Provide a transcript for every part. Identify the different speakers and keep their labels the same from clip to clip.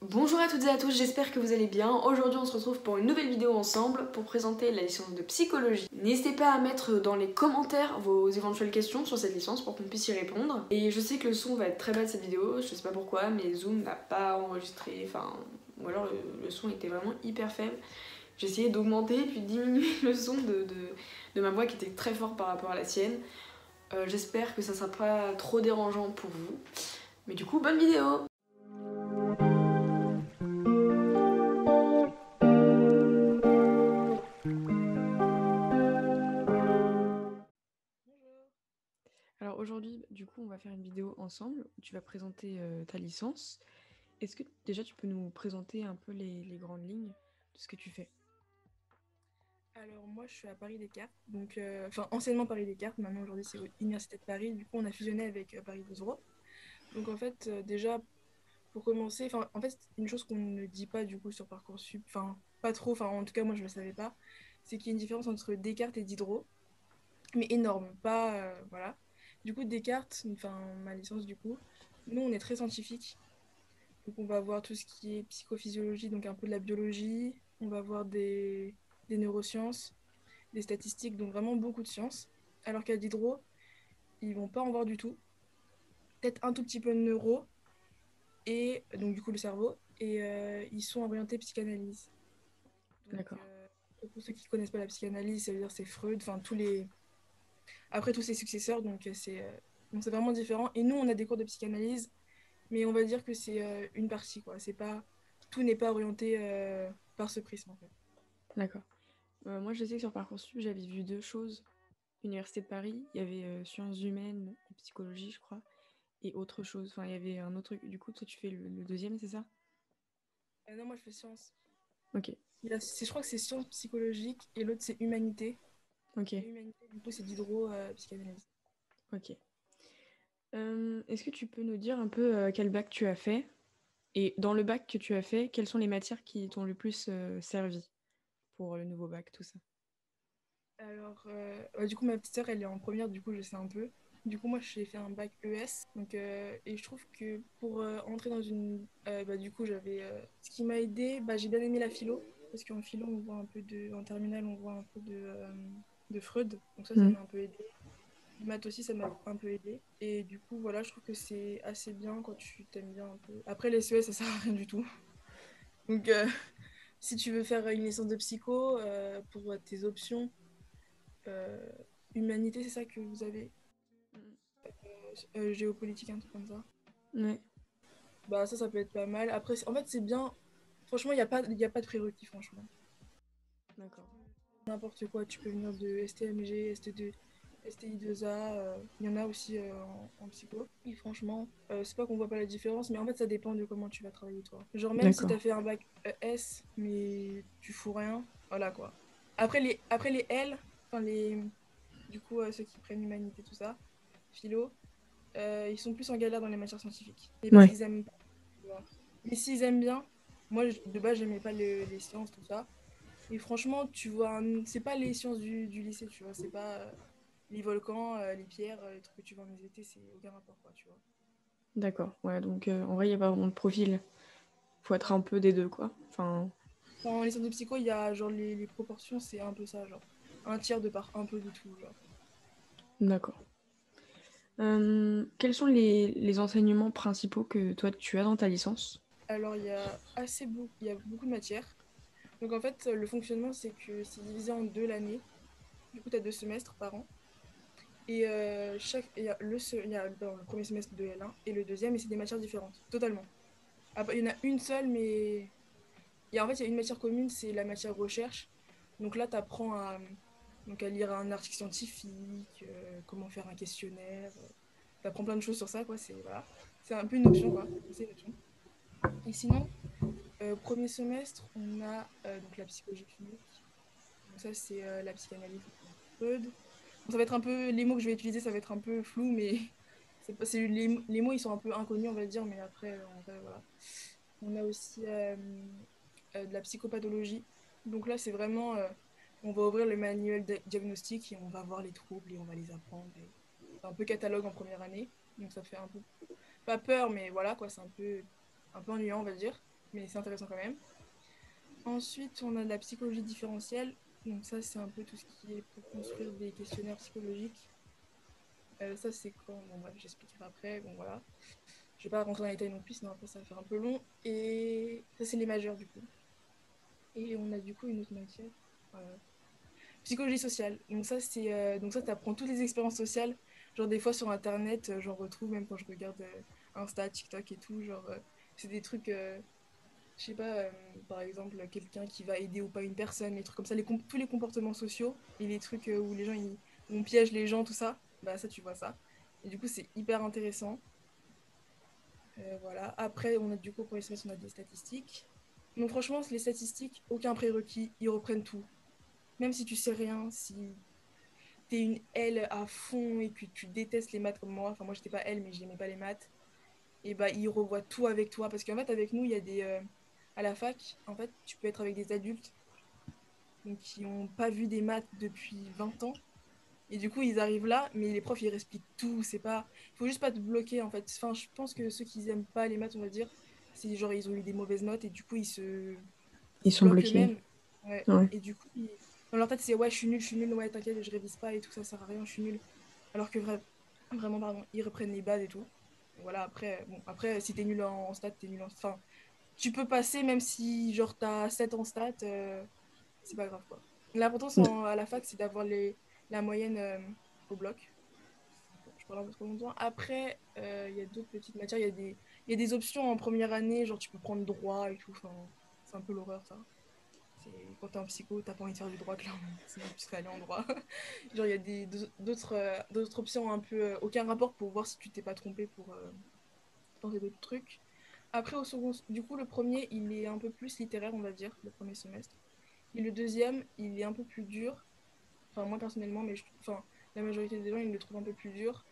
Speaker 1: Bonjour à toutes et à tous, j'espère que vous allez bien. Aujourd'hui on se retrouve pour une nouvelle vidéo ensemble pour présenter la licence de psychologie. N'hésitez pas à mettre dans les commentaires vos éventuelles questions sur cette licence pour qu'on puisse y répondre. Et je sais que le son va être très bas de cette vidéo, je sais pas pourquoi, mais Zoom n'a pas enregistré, enfin... Ou alors le, son était vraiment hyper faible. J'ai essayé d'augmenter puis de diminuer le son de, ma voix qui était très fort par rapport à la sienne. Euh, j'espère que ça sera pas trop dérangeant pour vous. Mais du coup, bonne vidéo aujourd'hui, du coup, on va faire une vidéo ensemble où tu vas présenter euh, ta licence. Est-ce que déjà tu peux nous présenter un peu les, grandes lignes de ce que tu fais?
Speaker 2: Alors moi, je suis à Paris Descartes, donc euh, enfin anciennement Paris Descartes, maintenant aujourd'hui c'est l'Université de Paris. Du coup, on a fusionné avec euh, Paris Bosro. Donc en fait, déjà pour commencer, en fait une chose qu'on ne dit pas du coup sur parcoursup, enfin pas trop, enfin en tout cas moi je ne le savais pas, c'est qu'il y a une différence entre Descartes et Diderot, mais énorme, pas voilà. Du coup, Descartes, enfin ma licence du coup, nous on est très scientifique. Donc on va voir tout ce qui est psychophysiologie, donc un peu de la biologie, on va voir des, neurosciences, des statistiques, donc vraiment beaucoup de sciences. Alors qu'à Diderot, ils vont pas en voir du tout. Peut-être un tout petit peu de neuro, et donc du coup le cerveau, et euh, ils sont orientés psychanalyse.
Speaker 1: D'accord.
Speaker 2: Euh, pour ceux qui connaissent pas la psychanalyse, ça veut dire c'est Freud, enfin tous les après tous ses successeurs. Donc euh, c'est euh, c'est vraiment différent. Et nous, on a des cours de psychanalyse, mais on va dire que c'est euh, une partie. Quoi. C'est pas, tout n'est pas orienté par ce prisme. En fait.
Speaker 1: D'accord. moi, je sais que sur Parcoursup, j'avais vu deux choses. Université de Paris, il y avait sciences humaines et psychologie, je crois, et autre chose. Enfin, il y avait un autre. Du coup, toi, tu fais le, deuxième, c'est ça?
Speaker 2: Non, moi, je fais sciences.
Speaker 1: Ok.
Speaker 2: je crois que c'est sciences psychologiques et l'autre, c'est humanité.
Speaker 1: Ok.
Speaker 2: du coup, c'est d'hydro-psychanalyse.
Speaker 1: Euh, ok. Euh, est-ce que tu peux nous dire un peu euh, quel bac tu as fait? Et dans le bac que tu as fait, quelles sont les matières qui t'ont le plus servi pour le nouveau bac, tout ça?
Speaker 2: Alors, du coup, ma petite sœur, elle est en première, du coup, je sais un peu. Du coup, moi, j'ai fait un bac ES. Donc, et je trouve que pour entrer dans une. bah, du coup, j'avais. ce qui m'a aidé, bah, j'ai bien aimé la philo. Parce qu'en philo, on voit un peu de. En terminale, on voit un peu de de Freud. Donc ça, ça mm. m'a un peu aidé. Math aussi, ça m'a un peu aidé. Et du coup, voilà, je trouve que c'est assez bien quand tu t'aimes bien un peu. Après, les CES, ça sert à rien du tout. Donc, euh, si tu veux faire une licence de psycho, euh, pour tes options, euh, humanité, c'est ça que vous avez? Géopolitique, un truc comme ça.
Speaker 1: Ouais.
Speaker 2: Bah, ça, ça peut être pas mal. Après, en fait, c'est bien. Franchement, il n'y a, pas, a pas de prérequis, franchement.
Speaker 1: D'accord
Speaker 2: n'importe quoi. Tu peux venir de STMG, ST2, STI2A, il y en a aussi euh, en, psycho. Et franchement, euh, c'est pas qu'on voit pas la différence, mais en fait, ça dépend de comment tu vas travailler toi. Genre, même si t'as fait un bac S, mais tu fous rien, voilà quoi. Après les, après les L, enfin les. Du coup, euh, ceux qui prennent humanité, tout ça, philo, ils sont plus en galère dans les matières scientifiques. Et ils aiment Mais s'ils aiment bien, moi de base, j'aimais pas les sciences, tout ça. Et franchement, tu vois, c'est pas les sciences du, lycée, tu vois. C'est pas euh, les volcans, euh, les pierres, euh, les trucs que tu vois en été, c'est aucun rapport, quoi, tu vois.
Speaker 1: D'accord, ouais, donc en vrai, il n'y a pas vraiment de profil. faut être un peu des deux, quoi. Enfin...
Speaker 2: En licence de psycho, il y a genre les, proportions, c'est un peu ça, genre. Un tiers de part un peu de tout, genre.
Speaker 1: D'accord. quels sont les, les, enseignements principaux que toi tu as dans ta licence?
Speaker 2: Alors il y a assez beaucoup, il y a beaucoup de matières. Donc en fait, le fonctionnement, c'est que c'est divisé en deux l'année. Du coup, tu as deux semestres par an. Et euh, chaque, il y a, le, y a le premier semestre de L1 et le deuxième, et c'est des matières différentes, totalement. il y en a une seule, mais a, en fait, il y a une matière commune, c'est la matière recherche. Donc là, tu apprends à, donc à lire un article scientifique, euh, comment faire un questionnaire. Euh, tu apprends plein de choses sur ça, quoi. C'est voilà. un peu une option, quoi. Une option. Et sinon, euh, premier semestre, on a euh, donc la psychologie clinique. Ça, c'est euh, la psychanalyse Freud. ça va être un peu, les mots que je vais utiliser, ça va être un peu flou, mais c'est, les, les, mots, ils sont un peu inconnus, on va dire, mais après, on, voilà. on a aussi de la psychopathologie. Donc là, c'est vraiment, on va ouvrir le manuel de diagnostic et on va voir les troubles et on va les apprendre. C'est un peu catalogue en première année, donc ça fait un peu, pas peur, mais voilà, quoi, c'est un peu, un peu ennuyant, on va dire. Mais c'est intéressant quand même. Ensuite, on a de la psychologie différentielle. Donc ça, c'est un peu tout ce qui est pour construire des questionnaires psychologiques. Euh, ça, c'est quand Bon, bref, j'expliquerai après. Bon, voilà. Je vais pas rentrer dans les détails non plus, sinon après ça va faire un peu long. Et ça, c'est les majeurs, du coup. Et on a du coup une autre matière. Euh, psychologie sociale. Donc ça, c'est euh, donc ça, t'apprends toutes les expériences sociales. Genre des fois sur internet, j'en retrouve même quand je regarde Insta, TikTok et tout. Genre c'est des trucs je sais pas, euh, par exemple, quelqu'un qui va aider ou pas une personne, les trucs comme ça, les tous les comportements sociaux et les trucs euh, où les gens ils, on piège les gens, tout ça, bah ça tu vois ça. Et du coup c'est hyper intéressant. Euh, voilà. Après on a du coup pour les semestres on a des statistiques. Donc franchement les statistiques, aucun prérequis, ils reprennent tout. Même si tu sais rien, si t'es une L à fond et que tu détestes les maths comme moi, enfin moi j'étais pas L mais j'aimais pas les maths, et bah ils revoient tout avec toi parce qu'en fait avec nous il y a des à la fac, en fait, tu peux être avec des adultes donc, qui n'ont pas vu des maths depuis 20 ans. Et du coup, ils arrivent là, mais les profs, ils expliquent tout. C'est pas... Il faut juste pas te bloquer, en fait. Enfin, je pense que ceux qui n'aiment pas les maths, on va dire, c'est genre, ils ont eu des mauvaises notes et du coup, ils se...
Speaker 1: Ils sont bloqués.
Speaker 2: Ouais. Et du coup, dans leur tête, c'est ouais, je suis nul, je suis nul, ouais, t'inquiète, je révise pas et tout, ça sert à rien, je suis nul. Alors que vraiment, pardon, ils reprennent les bases et tout. Voilà, après, bon, après si t'es nul en, stats, t'es nul en. Enfin, tu peux passer même si genre t'as 7 en stats, euh, c'est pas grave quoi. L'important à la fac c'est d'avoir les la moyenne euh, au bloc. Je parle un peu trop longtemps. Après, euh, il y a d'autres petites matières. Il y, a des, y a des options en première année, genre tu peux prendre droit et tout. Enfin, c'est un peu l'horreur ça. Quand t'es en psycho, t'as pas envie de faire du droit, clairement. Sinon, tu serais allé en droit. genre, il y a des, d'autres, d'autres options un peu. aucun rapport pour voir si tu t'es pas trompé pour tenter d'autres trucs. Après, au second, du coup, le premier, il est un peu plus littéraire, on va dire, le premier semestre. Et le deuxième, il est un peu plus dur. Enfin, moi personnellement, mais enfin, la majorité des gens, ils le trouvent un peu plus dur.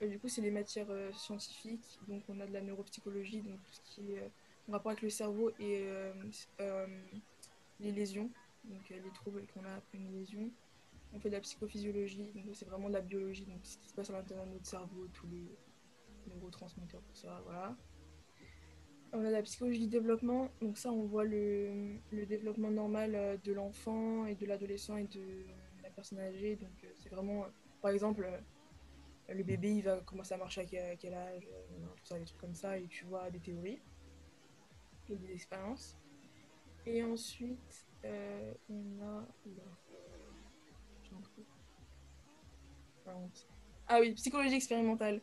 Speaker 2: Du coup, c'est les matières euh, scientifiques. Donc, on a de la neuropsychologie, donc tout ce qui est euh, en rapport avec le cerveau et euh, les lésions. Donc, les troubles qu'on a après une lésion. On fait de la psychophysiologie, donc c'est vraiment de la biologie, donc ce qui se passe à l'intérieur de notre cerveau, tous les neurotransmetteurs, tout ça, voilà. On a la psychologie du développement, donc ça on voit le, développement normal euh, de l'enfant et de l'adolescent et de la personne âgée. Donc euh, c'est vraiment, euh, par exemple, le bébé il va commencer à marcher à quel, âge, tout ça, des trucs comme ça, et tu vois des théories et des expériences. Et ensuite, on a. Ah oui, psychologie expérimentale.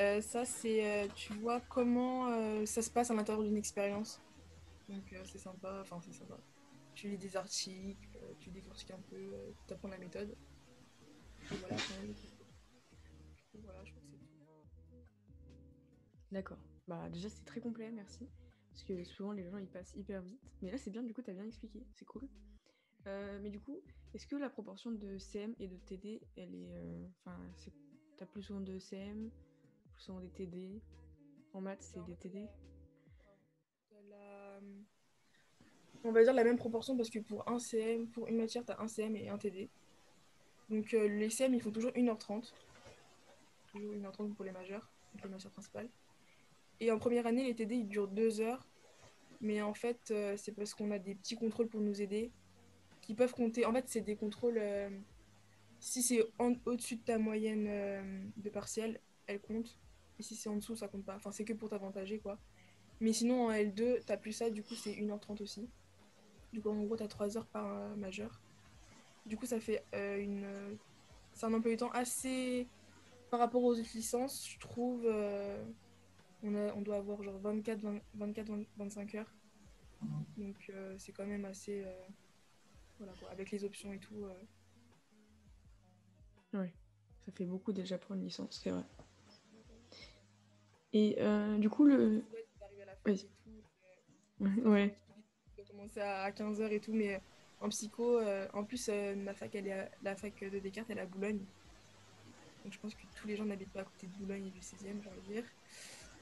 Speaker 2: Euh, ça, c'est, euh, tu vois comment euh, ça se passe à l'intérieur d'une expérience. Donc, c'est sympa. Enfin, c'est sympa. Tu lis des articles, tu décortiques un peu, tu apprends la méthode. Et voilà,
Speaker 3: voilà, je crois que c'est tout. D'accord. Bah, déjà, c'est très complet, merci. Parce que souvent, les gens, ils passent hyper vite. Mais là, c'est bien, du coup, tu as bien expliqué. C'est cool. mais du coup, est-ce que la proportion de CM et de TD, elle est. Enfin, t'as plus souvent de CM sont des TD. En maths, c'est des TD.
Speaker 2: On va dire la même proportion parce que pour un CM, pour une matière, tu as un CM et un TD. Donc euh, les CM, ils font toujours 1h30. Toujours 1h30 pour les majeurs, donc les matières principales. Et en première année, les TD, ils durent 2 heures. Mais en fait, euh, c'est parce qu'on a des petits contrôles pour nous aider qui peuvent compter. En fait, c'est des contrôles. Euh, si c'est au-dessus de ta moyenne de partiel, elle compte. Et si c'est en dessous, ça compte pas. Enfin, c'est que pour t'avantager, quoi. Mais sinon, en L2, t'as plus ça, du coup, c'est 1h30 aussi. Du coup, en gros, t'as 3 heures par euh, majeur. Du coup, ça fait euh, une. Euh, c'est un emploi du temps assez. Par rapport aux autres licences, je trouve. on, a, on doit avoir genre 24, 24 25 heures. Donc, c'est quand même assez. voilà, quoi. Avec les options et tout.
Speaker 3: Oui, ça fait beaucoup déjà pour une licence, c'est vrai. Et euh, du coup, le. Ouais.
Speaker 2: Tu commencer à 15h et tout, mais en psycho, euh, en plus, euh, ma fac, elle est la fac de Descartes, elle est à Boulogne. Donc je pense que tous les gens n'habitent pas à côté de Boulogne et du 16e, j'ai envie de dire.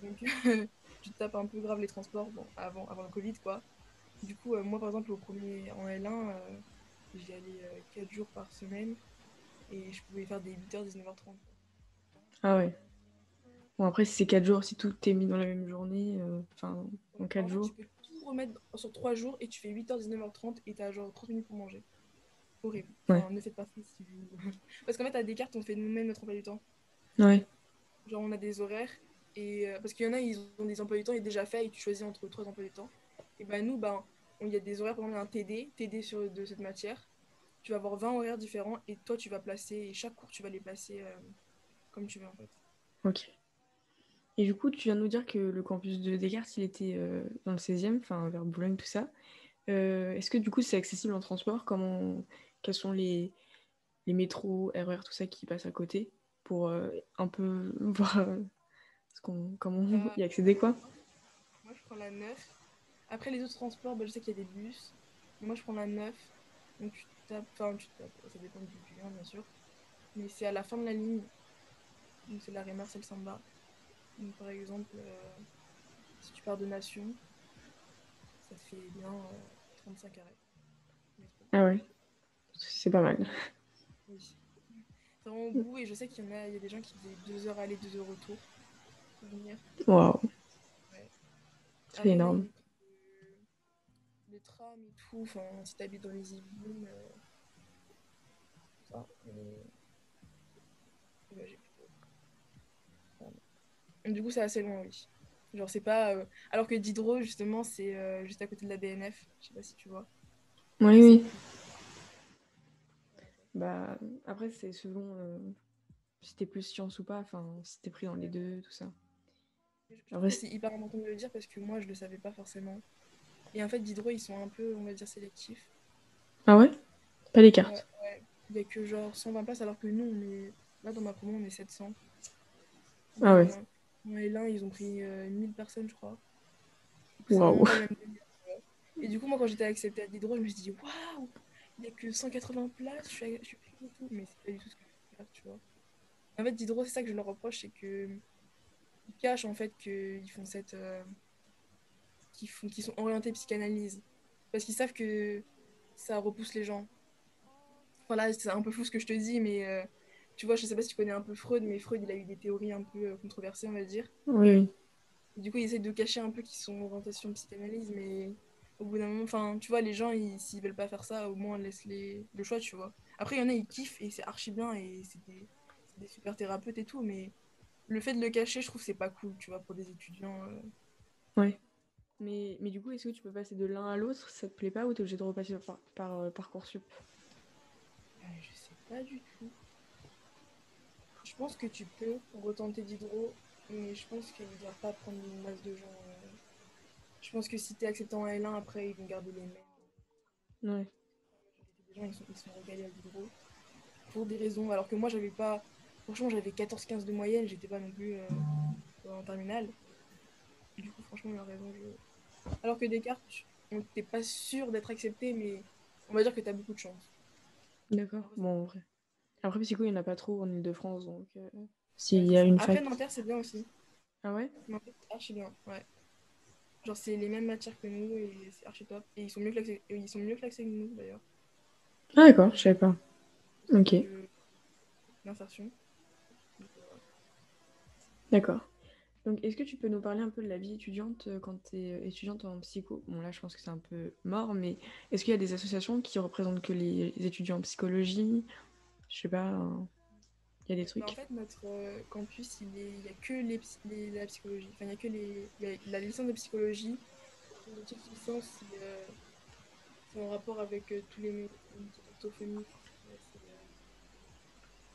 Speaker 2: Donc tu tapes un peu grave les transports bon, avant, avant le Covid, quoi. Du coup, moi, par exemple, au premier, en L1, j'y allais 4 jours par semaine et je pouvais faire des 8h, 19h30.
Speaker 3: Ah ouais. Bon, après, si c'est 4 jours, si tout est mis dans la même journée, euh, enfin, en 4 jours.
Speaker 2: Tu peux tout remettre sur 3 jours et tu fais 8h, 19h30 et t'as genre 30 minutes pour manger. Horrible.
Speaker 1: Ouais.
Speaker 2: Enfin, ne faites pas ça si vous... Parce qu'en fait, à Descartes, on fait nous-mêmes notre emploi du temps.
Speaker 1: Ouais.
Speaker 2: Genre, on a des horaires. Et, euh, parce qu'il y en a, ils ont des emplois du temps et déjà fait et tu choisis entre trois emplois du temps. Et ben nous, ben, il y a des horaires, par exemple, un TD, TD sur, de cette matière. Tu vas avoir 20 horaires différents et toi, tu vas placer, et chaque cours, tu vas les placer euh, comme tu veux en fait.
Speaker 1: Ok. Et du coup, tu viens de nous dire que le campus de Descartes, il était euh, dans le 16e, enfin vers Boulogne, tout ça. Euh, Est-ce que du coup, c'est accessible en transport? Comment, Quels sont les, les métros, RER, tout ça qui passent à côté pour euh, un peu voir comment y accéder, quoi?
Speaker 2: Moi, je prends la 9. Après, les autres transports, bah, je sais qu'il y a des bus. Mais moi, je prends la 9. Donc, tu tapes, enfin, tu tapes, ça dépend du du lien, bien sûr. Mais c'est à la fin de la ligne. Donc, c'est la Rémar, c'est le Samba. Donc, par exemple, euh, si tu pars de Nation, ça fait bien euh, 35 arrêts. Métro.
Speaker 1: Ah ouais, c'est pas mal.
Speaker 2: Oui. C'est vraiment au bout, et je sais qu'il y en a, il y a des gens qui faisaient 2 heures aller, 2 heures retour pour venir.
Speaker 1: Waouh,
Speaker 2: Ouais.
Speaker 1: c'est énorme.
Speaker 2: Les, les trams et tout, enfin, si t'habites dans les euh, ça, mais... J'ai. Du coup, c'est assez loin, oui. Genre, c'est pas. euh, Alors que Diderot, justement, c'est euh, juste à côté de la BNF. Je sais pas si tu vois.
Speaker 1: Oui, oui. Bah, après, c'est selon euh, si t'es plus science ou pas, enfin, si t'es pris dans les deux, tout ça.
Speaker 2: Je trouve c'est hyper important de le dire parce que moi, je le savais pas forcément. Et en fait, Diderot, ils sont un peu, on va dire, sélectifs.
Speaker 1: Ah ouais? Pas les cartes.
Speaker 2: Ouais, ouais. Il y a que genre 120 places alors que nous, on est. Là, dans ma promo, on est 700.
Speaker 1: Ah ouais.
Speaker 2: Et l'un, ils ont pris euh, 1000 personnes, je crois.
Speaker 1: Waouh.
Speaker 2: Et du coup, moi, quand j'étais acceptée à Diderot, je me suis dit, waouh, il n'y a que 180 places, je suis, je suis pris et tout. Mais c'est pas du tout ce que je veux faire, tu vois. En fait, Diderot, c'est ça que je leur reproche, c'est que ils cachent en fait qu'ils font cette. euh, qu'ils font, qu'ils sont orientés psychanalyse. Parce qu'ils savent que ça repousse les gens. Voilà, c'est un peu fou ce que je te dis, mais euh, tu vois, je sais pas si tu connais un peu Freud, mais Freud, il a eu des théories un peu euh, controversées, on va dire.
Speaker 1: Oui.
Speaker 2: Et du coup, ils essaient de cacher un peu qu'ils sont orientation psychanalyse, mais au bout d'un moment, enfin, tu vois, les gens, ils- s'ils veulent pas faire ça, au moins laisse-les le choix, tu vois. Après, il y en a, ils kiffent et c'est archi bien et c'est des, super thérapeutes et tout, mais le fait de le cacher, je trouve que c'est pas cool, tu vois, pour des étudiants. euh.
Speaker 1: Ouais. Mais, mais du coup, est-ce que tu peux passer de l'un à l'autre? Ça te plaît pas ou t'es obligé de repasser par, par euh, Parcoursup
Speaker 2: Euh, je sais pas du tout. Je pense que tu peux retenter Diderot, mais je pense qu'ils ne doivent pas prendre une masse de gens. euh. Je pense que si t'es accepté en L1, après, ils vont garder les mêmes.
Speaker 1: Ouais.
Speaker 2: Les gens, ils sont, ils sont régalés à Diderot. Pour des raisons. Alors que moi, j'avais pas. Franchement, j'avais 14-15 de moyenne, j'étais pas non plus euh, en terminale. Du coup, franchement, il a raison. je- Alors que Descartes, on t'es pas sûr d'être accepté, mais on va dire que t'as beaucoup de chance.
Speaker 1: D'accord. Bon, en vrai. Après, Psycho, il n'y en a pas trop en Ile-de-France, donc euh, s'il y a une
Speaker 2: Après,
Speaker 1: fac.
Speaker 2: Nanterre, c'est bien aussi.
Speaker 1: Ah ouais?
Speaker 2: Nanterre, c'est archi bien, ouais. Genre, c'est les mêmes matières que nous et c'est archi top. Et ils sont mieux classés, ils sont mieux classés que nous, d'ailleurs.
Speaker 1: Ah d'accord, je savais pas. Ok,
Speaker 2: Euh, L'insertion. Euh,
Speaker 1: d'accord. Donc, est-ce que tu peux nous parler un peu de la vie étudiante euh, quand tu es étudiante en psycho? Bon, là, je pense que c'est un peu mort, mais est-ce qu'il y a des associations qui représentent que les étudiants en psychologie Je sais pas, euh, il y a des trucs.
Speaker 2: Bah, en fait, notre euh, campus, il n'y a que les, les- la psychologie. Enfin, il n'y a que les, la licence de psychologie. La petite licence, c'est euh, c'est en rapport avec euh, tous les métiers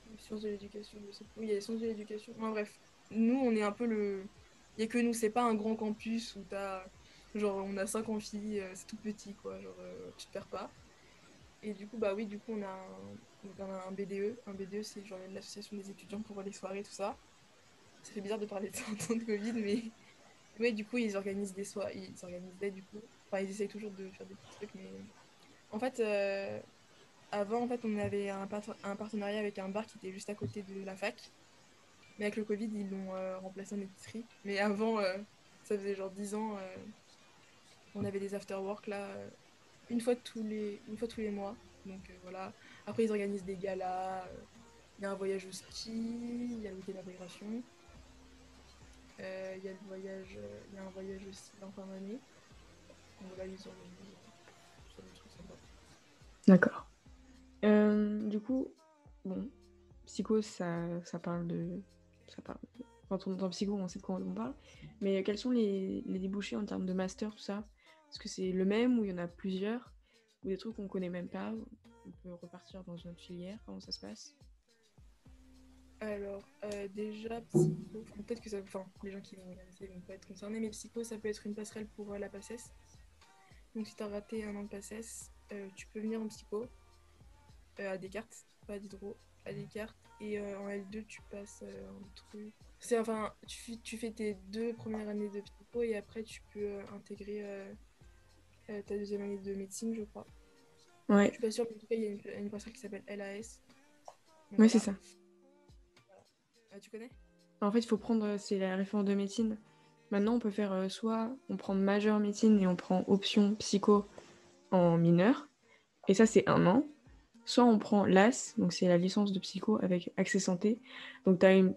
Speaker 2: les sciences de l'éducation. je sais pas. Oui, il y a les sciences de l'éducation. Ouais, bref, nous, on est un peu le. Il n'y a que nous, c'est pas un grand campus où t'as. Genre, on a 5 amphis, c'est tout petit, quoi. Genre, tu te perds pas. Et du coup, bah oui, du coup, on a un, on a un BDE. Un BDE, c'est genre l'association des étudiants pour les soirées, tout ça. Ça fait bizarre de parler de ça en temps de Covid, mais ouais, du coup, ils organisent des soirées. Ils organisaient, du coup. Enfin, ils essayent toujours de faire des petits trucs, mais en fait, euh, avant, en fait, on avait un, part- un partenariat avec un bar qui était juste à côté de la fac. Mais avec le Covid, ils l'ont euh, remplacé en épicerie. Mais avant, euh, ça faisait genre 10 ans, on avait des after-work là, une, fois tous les, une fois tous les mois. Donc euh, voilà. Après, ils organisent des galas. euh, Il y a un voyage au ski, il y a le week-end d'intégration. Euh, Il y a le voyage, il y a un voyage aussi en fin d'année. Donc ils trucs sympas.
Speaker 1: D'accord. Du coup, bon, psycho, ça, ça parle de. Ça parle Quand on entend psycho, on sait de quoi on parle. Mais quels sont les, les débouchés en termes de master, tout ça? Est-ce que c'est le même ou il y en a plusieurs Ou des trucs qu'on connaît même pas On peut repartir dans une autre filière Comment ça se passe?
Speaker 2: Alors, euh, déjà, psycho, peut-être que ça. Enfin, les gens qui vont regarder ça, vont pas être concernés, mais psycho, ça peut être une passerelle pour euh, la PACES. Donc, si t'as raté un an de PACES, euh, tu peux venir en psycho à Descartes, pas à Diderot, à Descartes. Et en L2, tu passes un truc. C'est enfin, tu, tu fais tes deux premières années de psycho et après, tu peux intégrer euh, ta deuxième année de médecine, je crois.
Speaker 1: Ouais,
Speaker 2: Je suis pas sûre, mais en tout cas, il y a une, une qui s'appelle LAS. Donc,
Speaker 1: ouais c'est
Speaker 2: voilà.
Speaker 1: ça.
Speaker 2: Ah, tu connais?
Speaker 1: En fait, il faut prendre, euh, c'est la réforme de médecine. Maintenant, on peut faire euh, soit on prend majeur médecine et on prend option psycho en mineur, et ça c'est un an. Soit on prend l'AS, donc c'est la licence de psycho avec accès santé. Donc tu as une,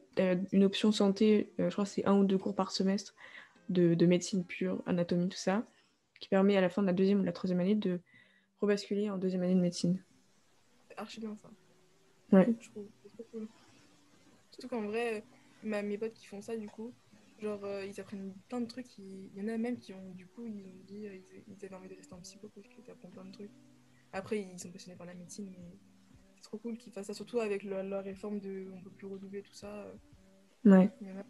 Speaker 1: une option santé, je crois que c'est un ou deux cours par semestre de, de médecine pure, anatomie, tout ça, qui permet à la fin de la deuxième ou de la troisième année de rebasculer en deuxième année de médecine.
Speaker 2: C'est archi bien ça.
Speaker 1: Ouais.
Speaker 2: Je trouve. Cool. Surtout qu'en vrai, ma, mes potes qui font ça, du coup, genre, euh, ils apprennent plein de trucs. Il il y en a même qui ont, du coup, ils ont dit, euh, ils, ils avaient envie de rester en psycho parce que t'apprends plein de trucs. Après, ils sont passionnés par la médecine, mais c'est trop cool qu'ils fassent ça, surtout avec le- la réforme de on peut plus redoubler tout ça. euh,
Speaker 1: Ouais.
Speaker 2: il y en a.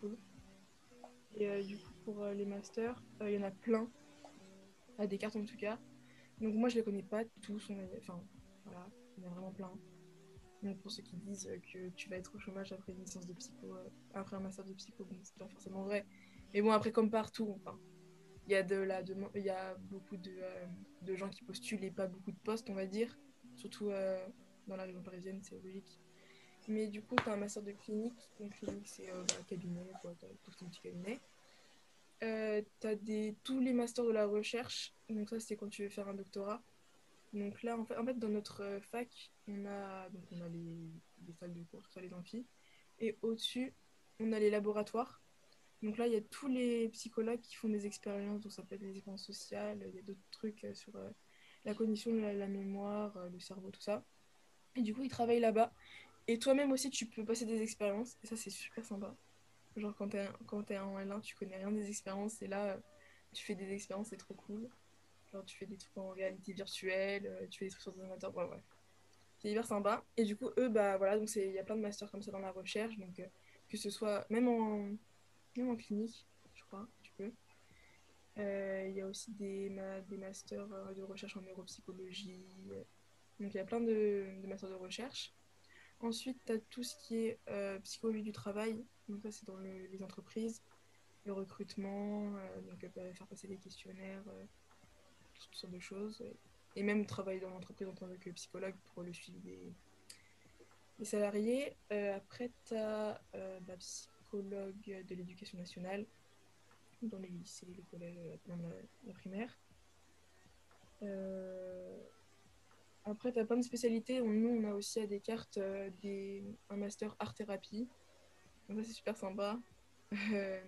Speaker 2: cool. Et euh, du coup, pour euh, les masters, euh, il y en a plein. À Descartes en tout cas. Donc moi, je les connais pas tous. Enfin, voilà, il y en a vraiment plein. Donc pour ceux qui disent euh, que tu vas être au chômage après une licence de psycho, euh, après un master de psycho, bon, c'est pas forcément vrai. Mais bon, après, comme partout, enfin, il y a de la demande, il y a beaucoup de, euh, de gens qui postulent et pas beaucoup de postes, on va dire. Surtout euh, dans la région parisienne, c'est logique. Mais du coup, tu as un master de clinique. Donc, clinique, c'est euh, bah, cabinet, quoi. Ton petit cabinet. Euh, tu as des, tous les masters de la recherche. Donc, ça, c'est quand tu veux faire un doctorat. Donc, là, en fait, dans notre euh, fac, on a, donc, on a les, les salles de cours, ça, les amphis. Et au-dessus, on a les laboratoires. Donc là, il y a tous les psychologues qui font des expériences. Donc, ça peut être des expériences sociales. Il y a d'autres trucs euh, sur euh, la cognition, la, la mémoire, le cerveau, tout ça. Et du coup, ils travaillent là-bas. Et toi-même aussi, tu peux passer des expériences. Et ça, c'est super sympa. Genre, quand t'es quand en L1, tu connais rien des expériences. Et là, euh, tu fais des expériences, c'est trop cool. Genre, tu fais des trucs en réalité virtuelle, euh, tu fais des trucs sur des ordinateurs. Ouais, ouais. C'est hyper sympa. Et du coup, eux, bah voilà, donc il y a plein de masters comme ça dans la recherche. Donc, euh, que ce soit même en, même en clinique, je crois, tu peux. Il y a aussi des, des masters de recherche en neuropsychologie. Donc, il y a plein de, masters de recherche. Ensuite, tu as tout ce qui est psychologie du travail. Donc, ça, c'est dans le- les entreprises, le recrutement, euh, donc euh, faire passer des questionnaires, euh, toutes sortes de choses. Et même travailler dans l'entreprise en tant que psychologue pour le suivi des, salariés. Après, tu as psychologue de l'éducation nationale dans les lycées, les collèges, la, la primaire. Après, tu as plein de spécialités. Nous, on a aussi à Descartes des, un master art-thérapie. Ça, c'est super sympa. Euh,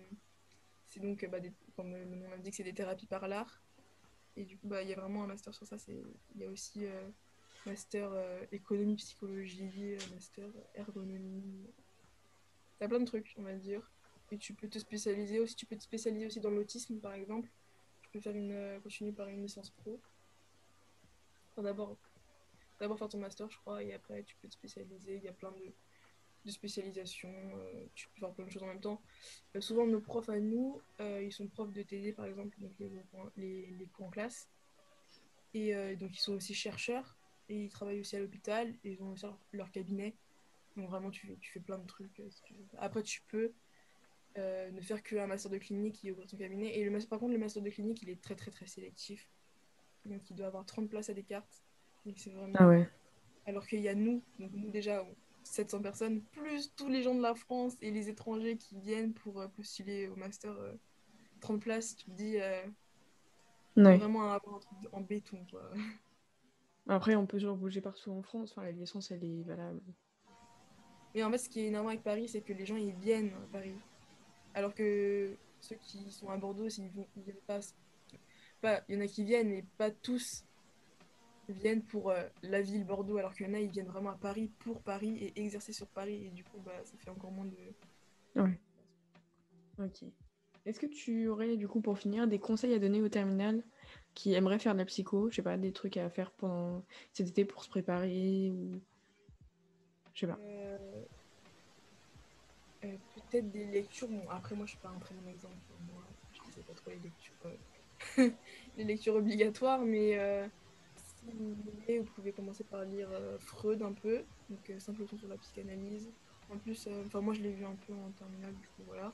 Speaker 2: c'est donc, bah, comme le nom l'indique, c'est des thérapies par l'art. Et du coup, bah, il y a vraiment un master sur ça. Il y a aussi euh, master euh, économie, psychologie, master ergonomie. T'as plein de trucs, on va dire. Et tu peux te spécialiser aussi. Tu peux te spécialiser aussi dans l'autisme, par exemple. Tu peux faire une, continuer par une licence pro. Enfin, d'abord, d'abord faire ton master, je crois, et après tu peux te spécialiser. Il y a plein de, de spécialisations. euh, tu peux faire plein de choses en même temps. Euh, souvent, nos profs à nous, euh, ils sont profs de TD, par exemple, donc les, les, les cours en classe. Et donc, ils sont aussi chercheurs. Et ils travaillent aussi à l'hôpital. Et ils ont aussi leur, cabinet. Donc, vraiment, tu fais, tu fais plein de trucs. si tu veux. Après, tu peux ne faire qu'un master de clinique et ouvrir ton cabinet. Et le master, par contre, le master de clinique, il est très, très, très sélectif. Donc, il doit avoir 30 places à. Donc, c'est vraiment.
Speaker 1: Ah ouais.
Speaker 2: Alors qu'il y a nous, donc nous déjà, on- 700 personnes, plus tous les gens de la France et les étrangers qui viennent pour euh, postuler au master euh, 30 places, tu te dis euh, vraiment un truc en béton. Quoi.
Speaker 1: Après, on peut toujours bouger partout en France. Enfin, la licence, elle est valable.
Speaker 2: Mais en fait, ce qui est énorme avec Paris, c'est que les gens ils viennent à Paris. Alors que ceux qui sont à Bordeaux, s'ils vont, ils viennent pas, pas, il y en a qui viennent, mais pas tous viennent pour euh, la ville Bordeaux, alors qu'il y en a, ils viennent vraiment à Paris pour Paris et exercer sur Paris, et du coup, bah, ça fait encore moins de.
Speaker 1: Ouais. Ok. Est-ce que tu aurais, du coup, pour finir, des conseils à donner au terminal qui aimeraient faire de la psycho? Je sais pas, des trucs à faire pendant cet été pour se préparer ou. Je sais pas.
Speaker 2: Euh, euh, Peut-être des lectures. Bon, après, moi, je suis pas un très bon exemple. Moi, je sais pas trop les lectures, les lectures obligatoires, mais si vous voulez, vous pouvez commencer par lire euh, Freud un peu, donc euh, simple sur la psychanalyse. En plus, euh, enfin, moi, je l'ai vu un peu en terminale, du coup, voilà.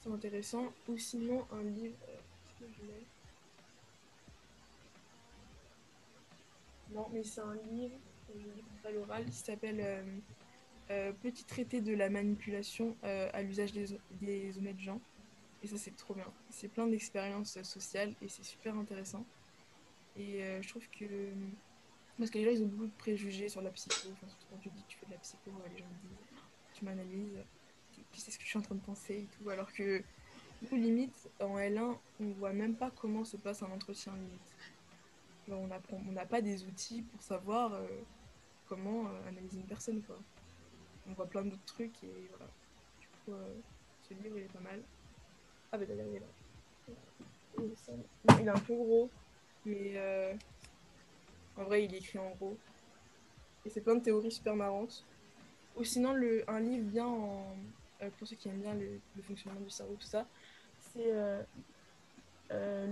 Speaker 2: C'est intéressant. Ou sinon, un livre. euh, que je l'ai? Non, mais c'est un livre je lis à l'oral qui s'appelle Petit traité de la manipulation à l'usage des, des honnêtes gens. Et ça, c'est trop bien. C'est plein d'expériences sociales et c'est super intéressant. Et euh, je trouve que. Parce que les gens, ils ont beaucoup de préjugés sur la psycho. Quand tu dis que tu fais de la psycho, euh, les gens disent Tu m'analyses, tu, sais ce que je suis en train de penser et tout. Alors que, nous, limite, en L1, on voit même pas comment se passe un entretien, limite. On n'a pas des outils pour savoir euh, comment analyser une personne, quoi. On voit plein d'autres trucs et voilà. Du coup, ce livre, il est pas mal. Ah, bah d'ailleurs, il est là. Il est un peu gros, mais euh, en vrai, il écrit en gros. Et c'est plein de théories super marrantes. Ou sinon, le, un livre bien en. euh, pour ceux qui aiment bien le, fonctionnement du cerveau, tout ça, c'est euh,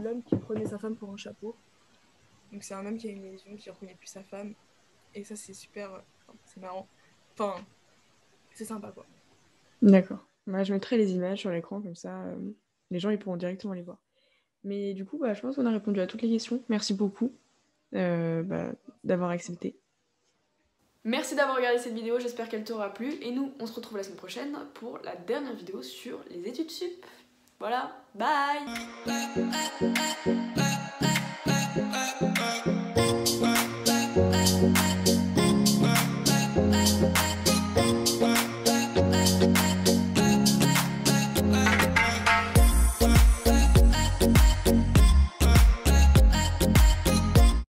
Speaker 2: L'homme qui prenait sa femme pour un chapeau. Donc, c'est un homme qui a une lésion, qui reconnaît plus sa femme. Et ça, c'est super. c'est marrant. Enfin, c'est sympa, quoi.
Speaker 1: D'accord. Bah, je mettrai les images sur l'écran, comme ça, les gens ils pourront directement les voir. Mais du coup, bah, je pense qu'on a répondu à toutes les questions. Merci beaucoup euh, bah, d'avoir accepté.
Speaker 3: Merci d'avoir regardé cette vidéo, j'espère qu'elle t'aura plu. Et nous, on se retrouve la semaine prochaine pour la dernière vidéo sur les études sup. Voilà, bye